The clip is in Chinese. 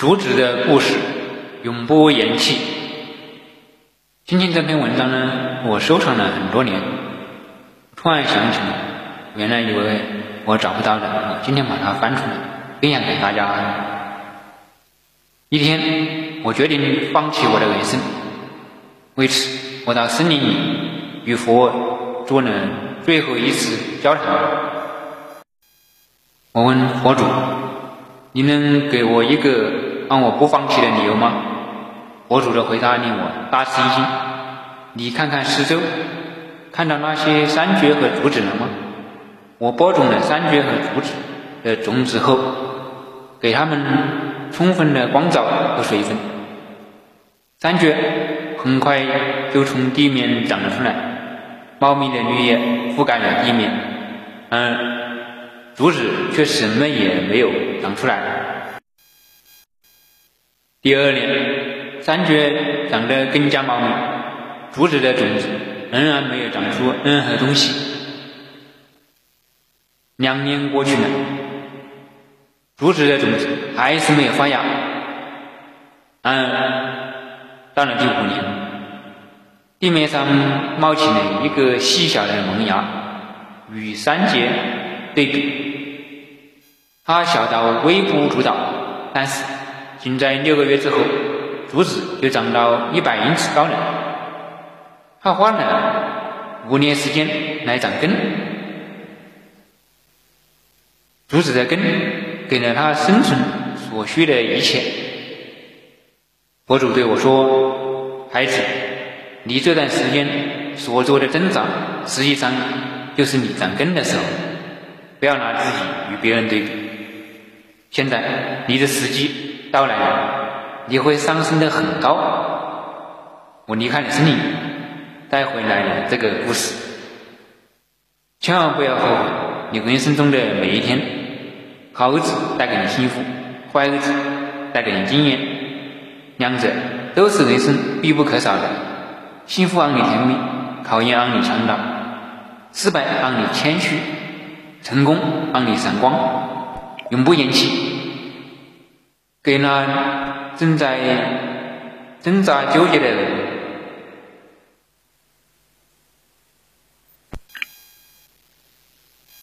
竹子的故事，永不言弃。今天这篇文章呢，我收藏了很多年，突然想起来，原来以为我找不到的，今天把它翻出来，分享给大家。一天，我决定放弃我的人生，为此，我到森林里与佛做了最后一次交谈。我问佛祖：“你能给我一个？”让我不放弃的理由吗？佛祖的回答令我大吃一惊。你看看四周，看到那些山蕨和竹子了吗？我播种了山蕨和竹子的种子后，给它们充分的光照和水分，山蕨很快就从地面长了出来，茂密的绿叶覆盖了地面，而竹子却什么也没有长出来。第二年，山蕨长得更加茂密，竹子的种子仍然没有长出任何东西。两年过去了，竹子的种子还是没有发芽。嗯，到了第五年，地面上冒起了一个细小的萌芽，与山蕨对比，它小到微不足道，但是。仅在六个月之后，竹子就长到一百英尺高了。它花了五年时间来长根，竹子的根给了它生存所需的一切。佛祖对我说：“孩子，你这段时间所做的挣扎，实际上就是你长根的时候。不要拿自己与别人对比。现在你的时机。”到来了，你会上升的很高。我离开了森林，带回来了这个故事。千万不要后悔你人生中的每一天。好日子带给你幸福，坏日子带给你经验，两者都是人生必不可少的。幸福让你甜蜜，考验让你强大，失败让你谦虚，成功让你闪光，永不言弃。给那正在挣扎纠结的人。